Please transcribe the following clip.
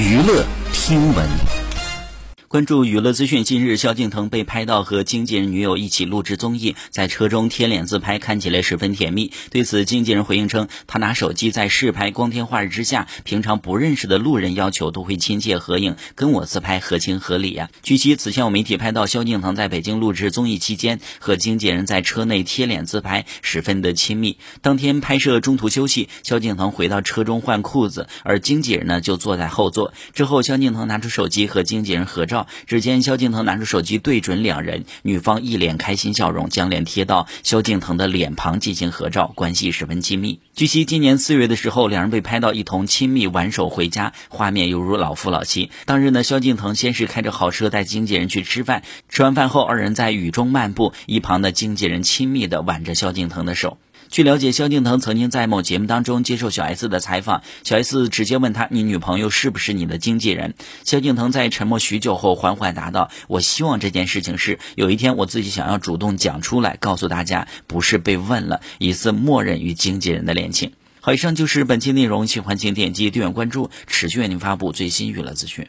娱乐听闻。关注娱乐资讯，近日萧敬腾被拍到和经纪人女友一起录制综艺，在车中贴脸自拍，看起来十分甜蜜。对此，经纪人回应称，他拿手机在试拍光天化日之下，平常不认识的路人要求都会亲切合影，跟我自拍合情合理呀。据悉，此前有媒体拍到萧敬腾在北京录制综艺期间，和经纪人在车内贴脸自拍，十分的亲密。当天拍摄中途休息，萧敬腾回到车中换裤子，而经纪人呢就坐在后座。之后，萧敬腾拿出手机和经纪人合照。只见萧敬腾拿出手机对准两人，女方一脸开心笑容，将脸贴到萧敬腾的脸庞进行合照，关系十分亲密。据悉，今年四月的时候，两人被拍到一同亲密挽手回家，画面犹如老夫老妻。当日呢，萧敬腾先是开着豪车带经纪人去吃饭，吃完饭后，二人在雨中漫步，一旁的经纪人亲密地挽着萧敬腾的手。据了解，萧敬腾曾经在某节目当中接受小 S 的采访，小 S 直接问他：“你女朋友是不是你的经纪人？”萧敬腾在沉默许久后缓缓答道：“我希望这件事情是有一天我自己想要主动讲出来，告诉大家，不是被问了，疑似默认与经纪人的恋情。”好，以上就是本期内容，喜欢请点击订阅关注，持续为您发布最新娱乐资讯。